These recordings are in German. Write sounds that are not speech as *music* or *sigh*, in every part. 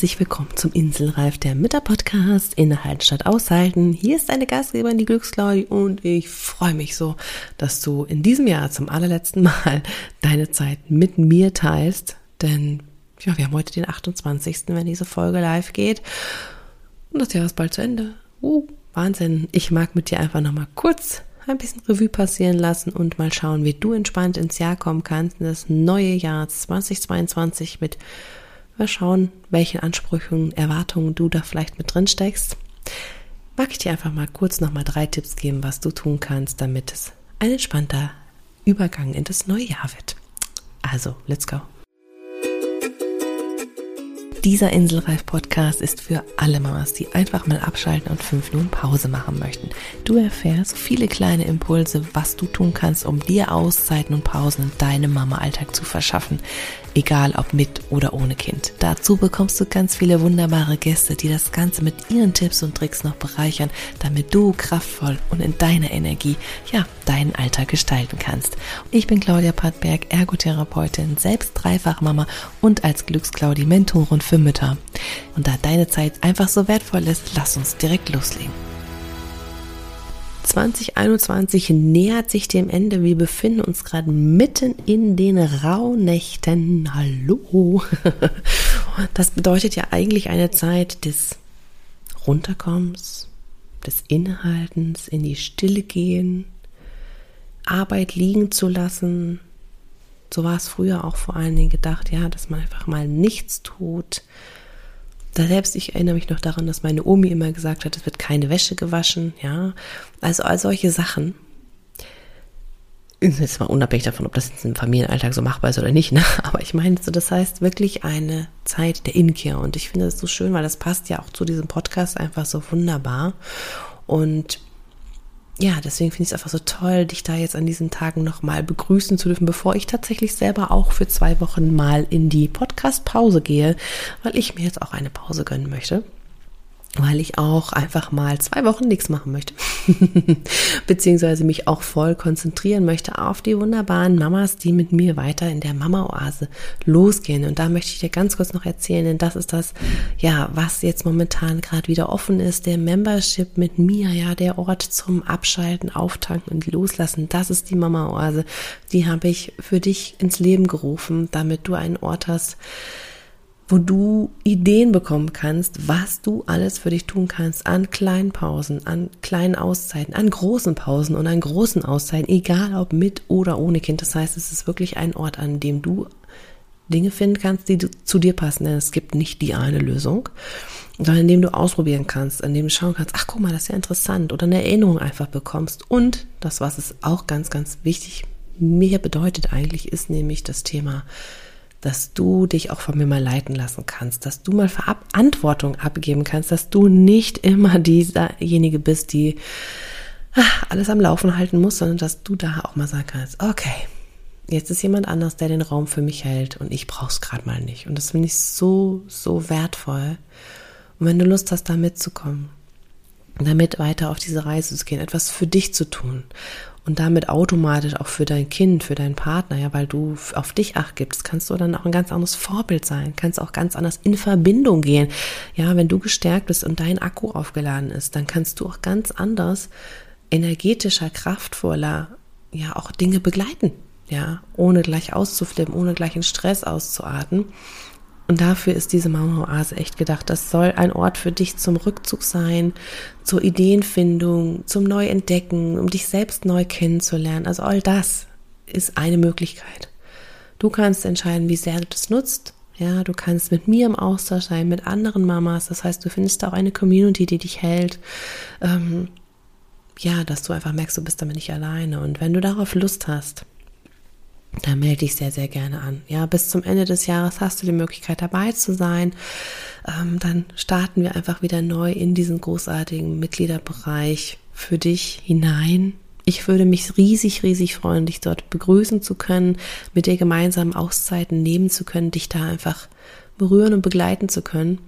Herzlich willkommen zum Inselreif der Mütter-Podcast Innehalten statt Aushalten. Hier ist deine Gastgeberin, die Glücksklaudi und ich freue mich so, dass du in diesem Jahr zum allerletzten Mal deine Zeit mit mir teilst, denn ja, wir haben heute den 28., wenn diese Folge live geht und das Jahr ist bald zu Ende. Uh, Wahnsinn. Ich mag mit dir einfach nochmal kurz ein bisschen Revue passieren lassen und mal schauen, wie du entspannt ins Jahr kommen kannst, in das neue Jahr 2022 mit Mal schauen, welchen Ansprüchen, Erwartungen du da vielleicht mit drin steckst. Mag ich dir einfach mal kurz nochmal drei Tipps geben, was du tun kannst, damit es ein entspannter Übergang in das neue Jahr wird. Also, let's go. Dieser Inselreif-Podcast ist für alle Mamas, die einfach mal abschalten und fünf Minuten Pause machen möchten. Du erfährst viele kleine Impulse, was du tun kannst, um dir Auszeiten und Pausen in deinem Mama-Alltag zu verschaffen egal ob mit oder ohne Kind. Dazu bekommst du ganz viele wunderbare Gäste, die das Ganze mit ihren Tipps und Tricks noch bereichern, damit du kraftvoll und in deiner Energie, ja, deinen Alltag gestalten kannst. Ich bin Claudia Pattberg, Ergotherapeutin, selbst Dreifachmama und als Glücksclaudi Mentorin für Mütter. Und da deine Zeit einfach so wertvoll ist, lass uns direkt loslegen. 2021 nähert sich dem Ende. Wir befinden uns gerade mitten in den Rauhnächten. Hallo. *laughs* Das bedeutet ja eigentlich eine Zeit des Runterkommens, des Innehaltens, in die Stille gehen, Arbeit liegen zu lassen. So war es früher auch vor allen Dingen gedacht, ja, dass man einfach mal nichts tut, da selbst, ich erinnere mich noch daran, dass meine Omi immer gesagt hat, es wird keine Wäsche gewaschen, ja. Also all solche Sachen. Jetzt mal unabhängig davon, ob das jetzt im Familienalltag so machbar ist oder nicht, ne? *laughs* Aber ich meine, so, das heißt wirklich eine Zeit der Inkehr. Und ich finde das so schön, weil das passt ja auch zu diesem Podcast einfach so wunderbar. Und ja, deswegen finde ich es einfach so toll, dich da jetzt an diesen Tagen nochmal begrüßen zu dürfen, bevor ich tatsächlich selber auch für zwei Wochen mal in die Podcast-Pause gehe, weil ich mir jetzt auch eine Pause gönnen möchte weil ich auch einfach mal zwei Wochen nichts machen möchte, *laughs* beziehungsweise mich auch voll konzentrieren möchte auf die wunderbaren Mamas, die mit mir weiter in der Mama-Oase losgehen. Und da möchte ich dir ganz kurz noch erzählen, denn das ist das, ja, was jetzt momentan gerade wieder offen ist, der Membership mit mir, ja, der Ort zum Abschalten, Auftanken und Loslassen. Das ist die Mama-Oase. Die habe ich für dich ins Leben gerufen, damit du einen Ort hast, wo du Ideen bekommen kannst, was du alles für dich tun kannst an kleinen Pausen, an kleinen Auszeiten, an großen Pausen und an großen Auszeiten, egal ob mit oder ohne Kind. Das heißt, es ist wirklich ein Ort, an dem du Dinge finden kannst, die zu dir passen. Denn es gibt nicht die eine Lösung, sondern in dem du ausprobieren kannst, in dem du schauen kannst, ach guck mal, das ist ja interessant oder eine Erinnerung einfach bekommst. Und das, was es auch ganz, ganz wichtig mir bedeutet eigentlich, ist nämlich das Thema dass du dich auch von mir mal leiten lassen kannst, dass du mal Verantwortung abgeben kannst, dass du nicht immer diejenige bist, die ach, alles am Laufen halten muss, sondern dass du da auch mal sagen kannst, okay, jetzt ist jemand anders, der den Raum für mich hält und ich brauch's gerade mal nicht. Und das finde ich so, so wertvoll. Und wenn du Lust hast, da mitzukommen, damit weiter auf diese Reise zu gehen, etwas für dich zu tun und damit automatisch auch für dein Kind, für deinen Partner, ja, weil du auf dich acht gibst, kannst du dann auch ein ganz anderes Vorbild sein, kannst auch ganz anders in Verbindung gehen. Ja, wenn du gestärkt bist und dein Akku aufgeladen ist, dann kannst du auch ganz anders energetischer, kraftvoller, ja, auch Dinge begleiten, ja, ohne gleich auszuflippen, ohne gleich in Stress auszuarten. Und dafür ist diese Mama-Oase echt gedacht. Das soll ein Ort für dich zum Rückzug sein, zur Ideenfindung, zum Neuentdecken, um dich selbst neu kennenzulernen. Also all das ist eine Möglichkeit. Du kannst entscheiden, wie sehr du das nutzt. Ja, du kannst mit mir im Austausch sein, mit anderen Mamas. Das heißt, du findest auch eine Community, die dich hält. Ähm, ja, dass du einfach merkst, du bist damit nicht alleine. Und wenn du darauf Lust hast, da melde dich sehr, sehr gerne an. Ja, bis zum Ende des Jahres hast du die Möglichkeit dabei zu sein. Ähm, dann starten wir einfach wieder neu in diesen großartigen Mitgliederbereich für dich hinein. Ich würde mich riesig, riesig freuen, dich dort begrüßen zu können, mit dir gemeinsam Auszeiten nehmen zu können, dich da einfach berühren und begleiten zu können.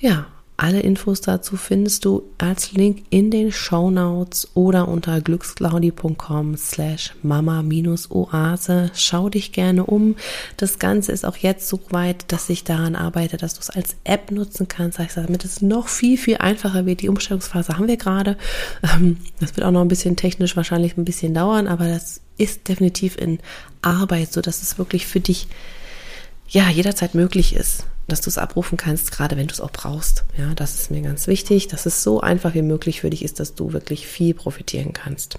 Ja, Alle Infos dazu findest du als Link in den Show Notes oder unter glücksclaudi.com slash mama-oase. Schau dich gerne um. Das Ganze ist auch jetzt so weit, dass ich daran arbeite, dass du es als App nutzen kannst, damit es noch viel, viel einfacher wird. Die Umstellungsphase haben wir gerade. Ähm, das wird auch noch ein bisschen technisch wahrscheinlich ein bisschen dauern, aber das ist definitiv in Arbeit, so dass es wirklich für dich ja jederzeit möglich ist dass du es abrufen kannst, gerade wenn du es auch brauchst. Ja, das ist mir ganz wichtig, dass es so einfach wie möglich für dich ist, dass du wirklich viel profitieren kannst.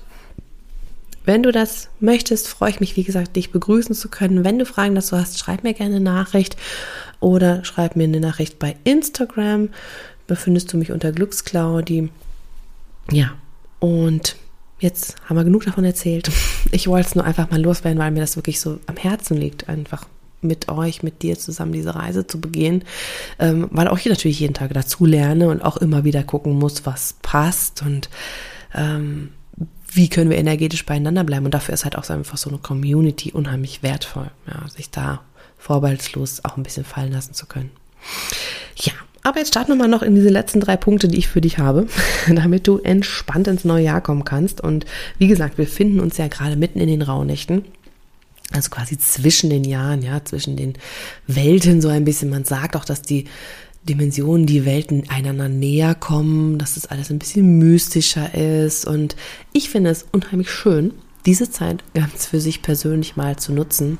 Wenn du das möchtest, freue ich mich, wie gesagt, dich begrüßen zu können. Wenn du Fragen dazu hast, schreib mir gerne eine Nachricht oder schreib mir eine Nachricht bei Instagram. Da findest du mich unter Glücksclaudi. Ja, und jetzt haben wir genug davon erzählt. Ich wollte es nur einfach mal loswerden, weil mir das wirklich so am Herzen liegt, einfach mit euch, mit dir zusammen diese Reise zu begehen, ähm, weil auch ich natürlich jeden Tag dazu lerne und auch immer wieder gucken muss, was passt und ähm, wie können wir energetisch beieinander bleiben. Und dafür ist halt auch einfach so eine Community unheimlich wertvoll, ja, sich da vorbehaltslos auch ein bisschen fallen lassen zu können. Ja, aber jetzt starten wir mal noch in diese letzten drei Punkte, die ich für dich habe, *laughs* damit du entspannt ins neue Jahr kommen kannst. Und wie gesagt, wir finden uns ja gerade mitten in den Rauhnächten also quasi zwischen den Jahren, ja, zwischen den Welten so ein bisschen. Man sagt auch, dass die Dimensionen, die Welten einander näher kommen, dass es alles ein bisschen mystischer ist. Und ich finde es unheimlich schön, diese Zeit ganz für sich persönlich mal zu nutzen.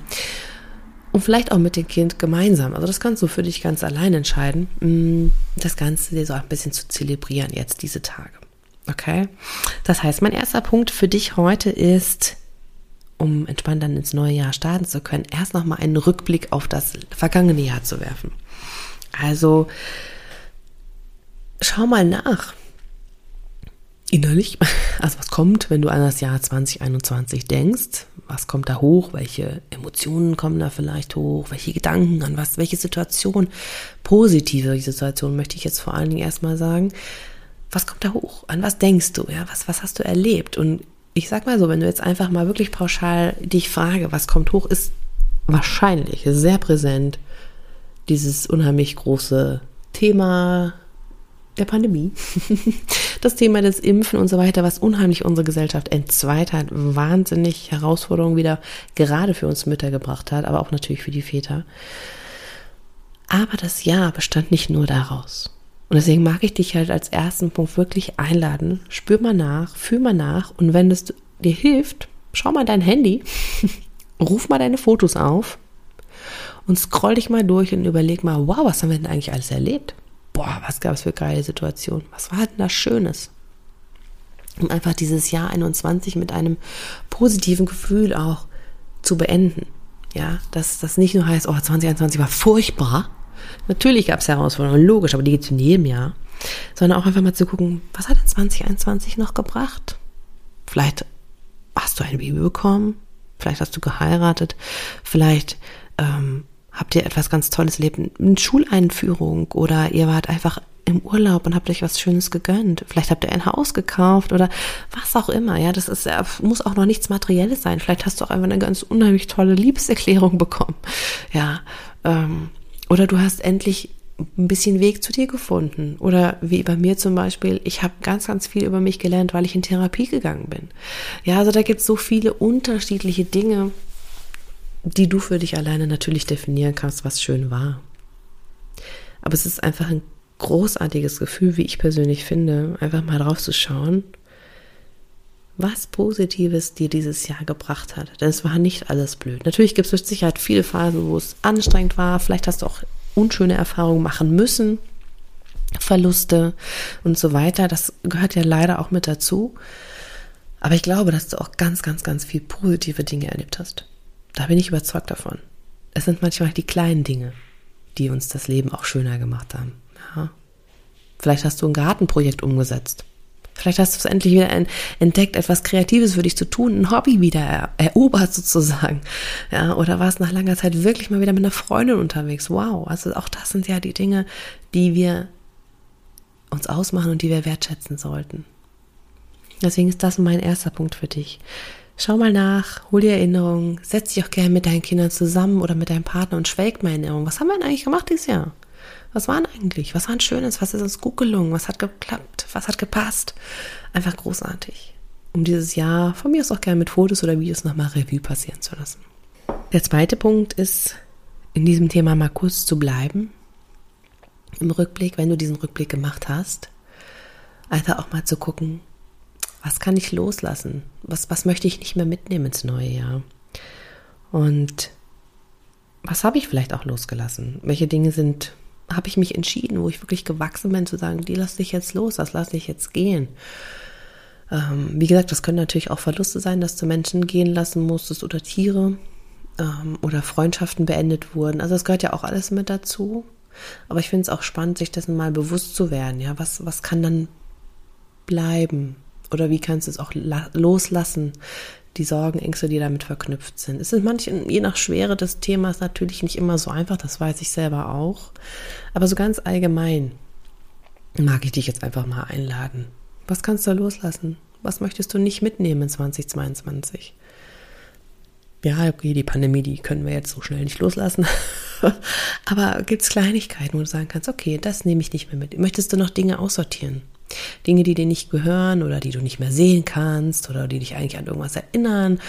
Und vielleicht auch mit dem Kind gemeinsam. Also das kannst du für dich ganz allein entscheiden, mm, das Ganze so ein bisschen zu zelebrieren jetzt diese Tage. Okay? Das heißt, mein erster Punkt für dich heute ist, um entspannt dann ins neue Jahr starten zu können, erst nochmal einen Rückblick auf das vergangene Jahr zu werfen. Also schau mal nach. Innerlich, *laughs* also was kommt, wenn du an das Jahr 2021 denkst? Was kommt da hoch? Welche Emotionen kommen da vielleicht hoch? Welche Gedanken an was? Welche Situation? Positive Situation möchte ich jetzt vor allen Dingen erstmal sagen. Was kommt da hoch? An was denkst du? Ja, was, was hast du erlebt? Und ich sag mal so, wenn du jetzt einfach mal wirklich pauschal dich frage, was kommt hoch, ist wahrscheinlich sehr präsent dieses unheimlich große Thema der Pandemie, *laughs* das Thema des Impfen und so weiter, was unheimlich unsere Gesellschaft entzweit hat, wahnsinnig Herausforderungen wieder gerade für uns Mütter gebracht hat, aber auch natürlich für die Väter. Aber das Jahr bestand nicht nur daraus. Und deswegen mag ich dich halt als ersten Punkt wirklich einladen. Spür mal nach, fühl mal nach und wenn es dir hilft, schau mal dein Handy, *laughs* ruf mal deine Fotos auf und scroll dich mal durch und überleg mal, wow, was haben wir denn eigentlich alles erlebt? Boah, was gab es für geile Situationen? Was war denn da Schönes? Um einfach dieses Jahr 21 mit einem positiven Gefühl auch zu beenden. Ja, dass das nicht nur heißt, oh, 2021 war furchtbar, Natürlich gab es Herausforderungen, logisch, aber die gibt es in jedem Jahr. Sondern auch einfach mal zu gucken, was hat denn 2021 noch gebracht? Vielleicht hast du ein Baby bekommen, vielleicht hast du geheiratet, vielleicht ähm, habt ihr etwas ganz Tolles erlebt, eine Schuleinführung oder ihr wart einfach im Urlaub und habt euch was Schönes gegönnt. Vielleicht habt ihr ein Haus gekauft oder was auch immer. Ja, das ist, muss auch noch nichts Materielles sein. Vielleicht hast du auch einfach eine ganz unheimlich tolle Liebeserklärung bekommen. Ja, ähm, oder du hast endlich ein bisschen Weg zu dir gefunden. Oder wie bei mir zum Beispiel, ich habe ganz, ganz viel über mich gelernt, weil ich in Therapie gegangen bin. Ja, also da gibt es so viele unterschiedliche Dinge, die du für dich alleine natürlich definieren kannst, was schön war. Aber es ist einfach ein großartiges Gefühl, wie ich persönlich finde, einfach mal drauf zu schauen was Positives dir dieses Jahr gebracht hat. Denn es war nicht alles blöd. Natürlich gibt es mit Sicherheit viele Phasen, wo es anstrengend war. Vielleicht hast du auch unschöne Erfahrungen machen müssen. Verluste und so weiter. Das gehört ja leider auch mit dazu. Aber ich glaube, dass du auch ganz, ganz, ganz viel positive Dinge erlebt hast. Da bin ich überzeugt davon. Es sind manchmal die kleinen Dinge, die uns das Leben auch schöner gemacht haben. Ja. Vielleicht hast du ein Gartenprojekt umgesetzt Vielleicht hast du es endlich wieder entdeckt, etwas Kreatives für dich zu tun, ein Hobby wieder erobert sozusagen. Ja, oder warst nach langer Zeit wirklich mal wieder mit einer Freundin unterwegs. Wow. Also auch das sind ja die Dinge, die wir uns ausmachen und die wir wertschätzen sollten. Deswegen ist das mein erster Punkt für dich. Schau mal nach, hol dir Erinnerungen, setz dich auch gerne mit deinen Kindern zusammen oder mit deinem Partner und schwelg mal Erinnerungen. Was haben wir denn eigentlich gemacht dieses Jahr? Was waren eigentlich? Was war ein Schönes? Was ist uns gut gelungen? Was hat geklappt? Was hat gepasst? Einfach großartig. Um dieses Jahr von mir aus auch gerne mit Fotos oder Videos nochmal Revue passieren zu lassen. Der zweite Punkt ist, in diesem Thema mal kurz zu bleiben. Im Rückblick, wenn du diesen Rückblick gemacht hast, einfach auch mal zu gucken, was kann ich loslassen? Was, was möchte ich nicht mehr mitnehmen ins neue Jahr? Und was habe ich vielleicht auch losgelassen? Welche Dinge sind, habe ich mich entschieden, wo ich wirklich gewachsen bin, zu sagen, die lasse ich jetzt los, das lasse ich jetzt gehen. Ähm, wie gesagt, das können natürlich auch Verluste sein, dass du Menschen gehen lassen musstest oder Tiere ähm, oder Freundschaften beendet wurden. Also das gehört ja auch alles mit dazu. Aber ich finde es auch spannend, sich dessen mal bewusst zu werden. Ja, was, was kann dann bleiben? Oder wie kannst du es auch loslassen? Die Sorgen, Ängste, die damit verknüpft sind. Es sind manchen, je nach Schwere des Themas natürlich nicht immer so einfach, das weiß ich selber auch. Aber so ganz allgemein mag ich dich jetzt einfach mal einladen. Was kannst du loslassen? Was möchtest du nicht mitnehmen in 2022? Ja, okay, die Pandemie, die können wir jetzt so schnell nicht loslassen. *laughs* Aber gibt es Kleinigkeiten, wo du sagen kannst, okay, das nehme ich nicht mehr mit. Möchtest du noch Dinge aussortieren? Dinge, die dir nicht gehören oder die du nicht mehr sehen kannst oder die dich eigentlich an irgendwas erinnern,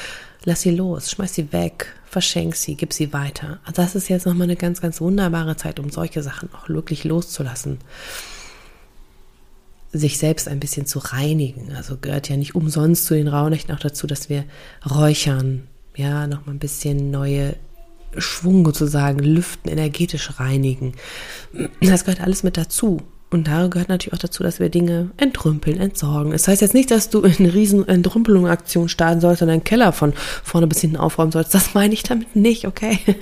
lass sie los, schmeiß sie weg, verschenk sie, gib sie weiter. Also das ist jetzt nochmal eine ganz, ganz wunderbare Zeit, um solche Sachen auch wirklich loszulassen. Sich selbst ein bisschen zu reinigen. Also gehört ja nicht umsonst zu den Rauhnächten auch dazu, dass wir räuchern, ja, nochmal ein bisschen neue Schwung sozusagen lüften, energetisch reinigen. Das gehört alles mit dazu. Und da gehört natürlich auch dazu, dass wir Dinge entrümpeln, entsorgen. Es das heißt jetzt nicht, dass du eine riesen Entrümpelungsaktion starten sollst und deinen Keller von vorne bis hinten aufräumen sollst. Das meine ich damit nicht, okay? *laughs*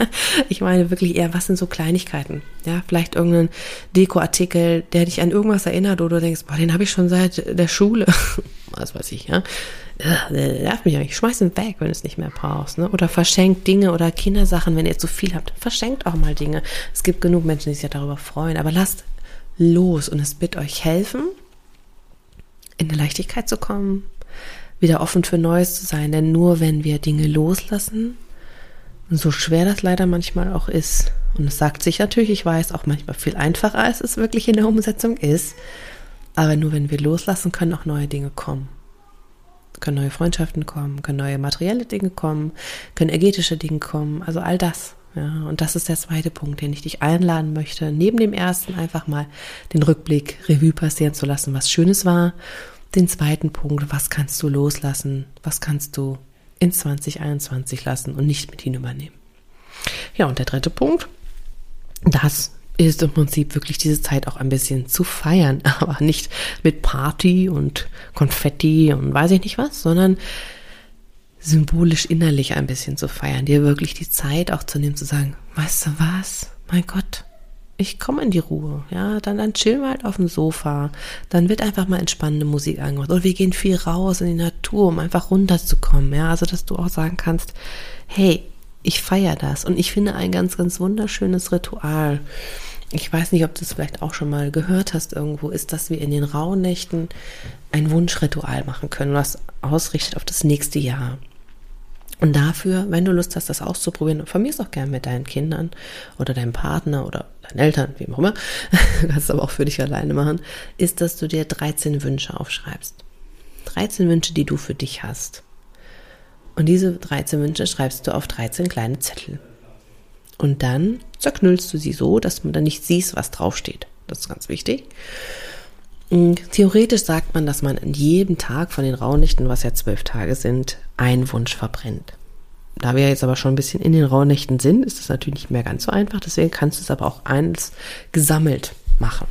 Ich meine wirklich eher, was sind so Kleinigkeiten? Ja, vielleicht irgendein Dekoartikel, der dich an irgendwas erinnert oder du denkst, boah, den habe ich schon seit der Schule. *laughs* Was weiß ich, ja. Der nervt mich eigentlich. Schmeiß ihn weg, wenn du es nicht mehr brauchst. Ne? Oder verschenkt Dinge oder Kindersachen, wenn ihr zu viel habt. Verschenkt auch mal Dinge. Es gibt genug Menschen, die sich ja darüber freuen. Aber lasst los und es wird euch helfen, in eine Leichtigkeit zu kommen, wieder offen für Neues zu sein. Denn nur wenn wir Dinge loslassen, und so schwer das leider manchmal auch ist, und es sagt sich natürlich, ich weiß, auch manchmal viel einfacher, als es wirklich in der Umsetzung ist, aber nur wenn wir loslassen, können auch neue Dinge kommen. Können neue Freundschaften kommen, können neue materielle Dinge kommen, können energetische Dinge kommen, also all das. Ja, und das ist der zweite Punkt, den ich dich einladen möchte, neben dem ersten einfach mal den Rückblick Revue passieren zu lassen, was Schönes war. Den zweiten Punkt, was kannst du loslassen, was kannst du in 2021 lassen und nicht mit hinübernehmen. Ja, und der dritte Punkt, das ist im Prinzip wirklich diese Zeit auch ein bisschen zu feiern, *laughs* aber nicht mit Party und Konfetti und weiß ich nicht was, sondern symbolisch innerlich ein bisschen zu feiern, dir wirklich die Zeit auch zu nehmen, zu sagen, weißt du was, mein Gott, ich komme in die Ruhe, ja, dann, dann chillen wir halt auf dem Sofa, dann wird einfach mal entspannende Musik angemacht. Oder wir gehen viel raus in die Natur, um einfach runterzukommen, ja, also dass du auch sagen kannst, hey, ich feiere das. Und ich finde ein ganz, ganz wunderschönes Ritual. Ich weiß nicht, ob du es vielleicht auch schon mal gehört hast irgendwo, ist, dass wir in den Rauhnächten ein Wunschritual machen können, was ausrichtet auf das nächste Jahr. Und dafür, wenn du Lust hast, das auszuprobieren, mir ist auch gern mit deinen Kindern oder deinem Partner oder deinen Eltern, wie auch immer, *laughs* du kannst es aber auch für dich alleine machen, ist, dass du dir 13 Wünsche aufschreibst. 13 Wünsche, die du für dich hast. Und diese 13 Wünsche schreibst du auf 13 kleine Zettel. Und dann zerknüllst du sie so, dass man dann nicht siehst, was draufsteht. Das ist ganz wichtig. Theoretisch sagt man, dass man an jedem Tag von den Rauhnächten, was ja zwölf Tage sind, einen Wunsch verbrennt. Da wir jetzt aber schon ein bisschen in den Rauhnächten sind, ist das natürlich nicht mehr ganz so einfach. Deswegen kannst du es aber auch eins gesammelt machen.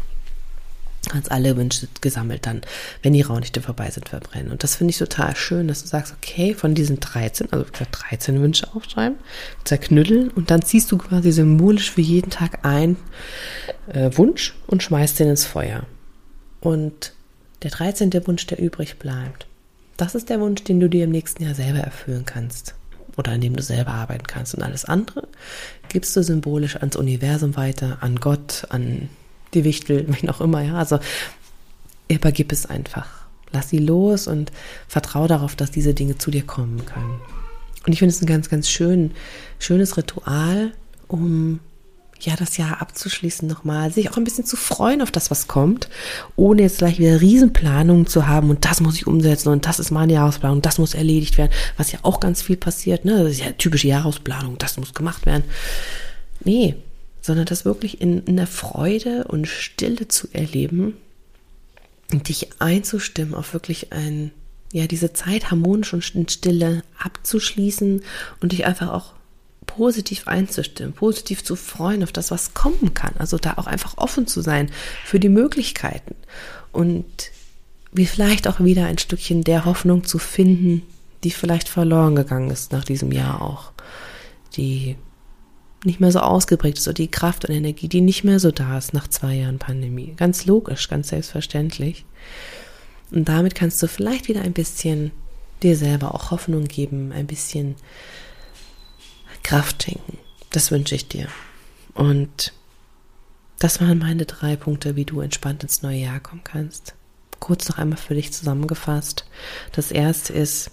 Kannst alle Wünsche gesammelt dann, wenn die Rauhnächte vorbei sind, verbrennen. Und das finde ich total schön, dass du sagst, okay, von diesen 13, also 13 Wünsche aufschreiben, zerknütteln und dann ziehst du quasi symbolisch für jeden Tag einen äh, Wunsch und schmeißt den ins Feuer. Und der 13. Wunsch, der übrig bleibt, das ist der Wunsch, den du dir im nächsten Jahr selber erfüllen kannst oder an dem du selber arbeiten kannst. Und alles andere gibst du symbolisch ans Universum weiter, an Gott, an die Wichtel, *laughs* wen auch immer. Ja, also übergib es einfach. Lass sie los und vertraue darauf, dass diese Dinge zu dir kommen können. Und ich finde es ein ganz, ganz schön, schönes Ritual, um ja, das Jahr abzuschließen nochmal, sich auch ein bisschen zu freuen auf das, was kommt, ohne jetzt gleich wieder Riesenplanungen zu haben und das muss ich umsetzen und das ist meine Jahresplanung, das muss erledigt werden, was ja auch ganz viel passiert, ne? Das ist ja typische Jahresplanung, das muss gemacht werden. Nee, sondern das wirklich in, in der Freude und Stille zu erleben und dich einzustimmen auf wirklich ein, ja, diese Zeit harmonisch und in Stille abzuschließen und dich einfach auch positiv einzustimmen, positiv zu freuen auf das, was kommen kann. Also da auch einfach offen zu sein für die Möglichkeiten und wie vielleicht auch wieder ein Stückchen der Hoffnung zu finden, die vielleicht verloren gegangen ist nach diesem Jahr auch, die nicht mehr so ausgeprägt ist oder die Kraft und Energie, die nicht mehr so da ist nach zwei Jahren Pandemie. Ganz logisch, ganz selbstverständlich. Und damit kannst du vielleicht wieder ein bisschen dir selber auch Hoffnung geben, ein bisschen Kraft schenken. Das wünsche ich dir. Und das waren meine drei Punkte, wie du entspannt ins neue Jahr kommen kannst. Kurz noch einmal für dich zusammengefasst. Das erste ist,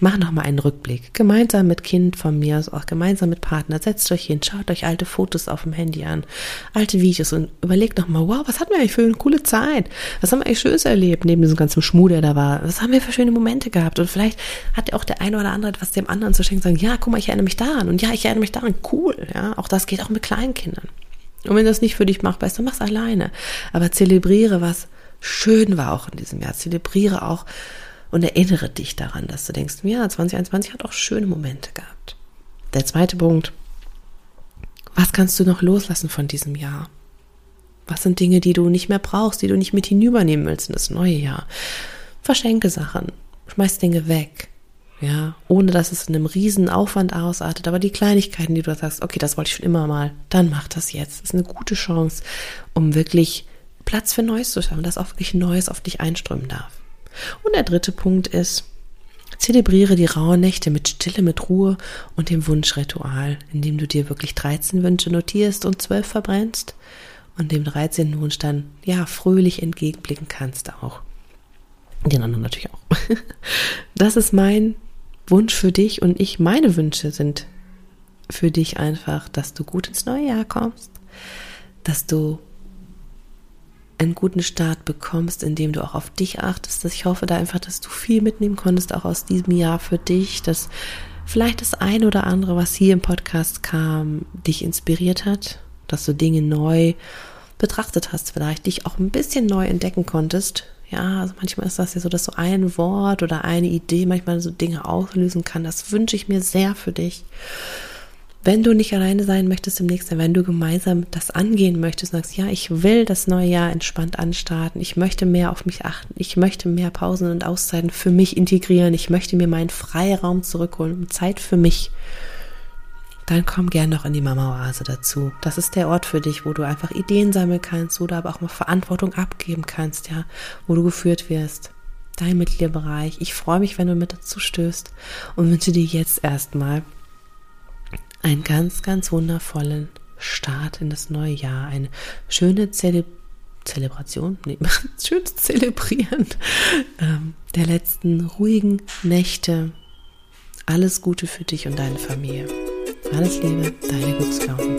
Mach nochmal einen Rückblick. Gemeinsam mit Kind von mir, also auch gemeinsam mit Partner. Setzt euch hin, schaut euch alte Fotos auf dem Handy an, alte Videos und überlegt nochmal, wow, was hatten wir eigentlich für eine coole Zeit? Was haben wir eigentlich Schönes erlebt, neben diesem ganzen Schmuh, der da war? Was haben wir für schöne Momente gehabt? Und vielleicht hat auch der eine oder andere etwas dem anderen zu schenken, sagen, ja, guck mal, ich erinnere mich daran. Und ja, ich erinnere mich daran. Cool, ja. Auch das geht auch mit kleinen Kindern. Und wenn das nicht für dich machbar ist, dann mach's alleine. Aber zelebriere, was schön war auch in diesem Jahr. Zelebriere auch, und erinnere dich daran, dass du denkst, ja, 2021 hat auch schöne Momente gehabt. Der zweite Punkt, was kannst du noch loslassen von diesem Jahr? Was sind Dinge, die du nicht mehr brauchst, die du nicht mit hinübernehmen willst in das neue Jahr? Verschenke Sachen, schmeiß Dinge weg, ja, ohne dass es in einem riesen Aufwand ausartet, aber die Kleinigkeiten, die du sagst, okay, das wollte ich schon immer mal, dann mach das jetzt. Das ist eine gute Chance, um wirklich Platz für Neues zu schaffen, dass auch wirklich Neues auf dich einströmen darf. Und der dritte Punkt ist, zelebriere die rauen Nächte mit Stille, mit Ruhe und dem Wunschritual, indem du dir wirklich 13 Wünsche notierst und 12 verbrennst und dem 13. Wunsch dann, ja, fröhlich entgegenblicken kannst auch. Den anderen natürlich auch. *laughs* Das ist mein Wunsch für dich und ich, meine Wünsche sind für dich einfach, dass du gut ins neue Jahr kommst, dass du einen guten Start bekommst, indem du auch auf dich achtest. Ich hoffe da einfach, dass du viel mitnehmen konntest, auch aus diesem Jahr für dich, dass vielleicht das ein oder andere, was hier im Podcast kam, dich inspiriert hat, dass du Dinge neu betrachtet hast, vielleicht dich auch ein bisschen neu entdecken konntest. Ja, also manchmal ist das ja so, dass so ein Wort oder eine Idee manchmal so Dinge auslösen kann. Das wünsche ich mir sehr für dich wenn du nicht alleine sein möchtest im nächsten Jahr, wenn du gemeinsam das angehen möchtest, sagst, ja, ich will das neue Jahr entspannt anstarten, ich möchte mehr auf mich achten, ich möchte mehr Pausen und Auszeiten für mich integrieren, ich möchte mir meinen Freiraum zurückholen, Zeit für mich, dann komm gern noch in die Mama-Oase dazu. Das ist der Ort für dich, wo du einfach Ideen sammeln kannst, wo du aber auch mal Verantwortung abgeben kannst, ja, wo du geführt wirst. Dein Mitgliederbereich. Ich freue mich, wenn du mit dazu stößt und wünsche dir jetzt erstmal einen ganz, ganz wundervollen Start in das neue Jahr, eine schöne Zele Zelebration, nee, *laughs* schönes Zelebrieren ähm, der letzten ruhigen Nächte. Alles Gute für dich und deine Familie. Alles Liebe, deine Gutsklauben.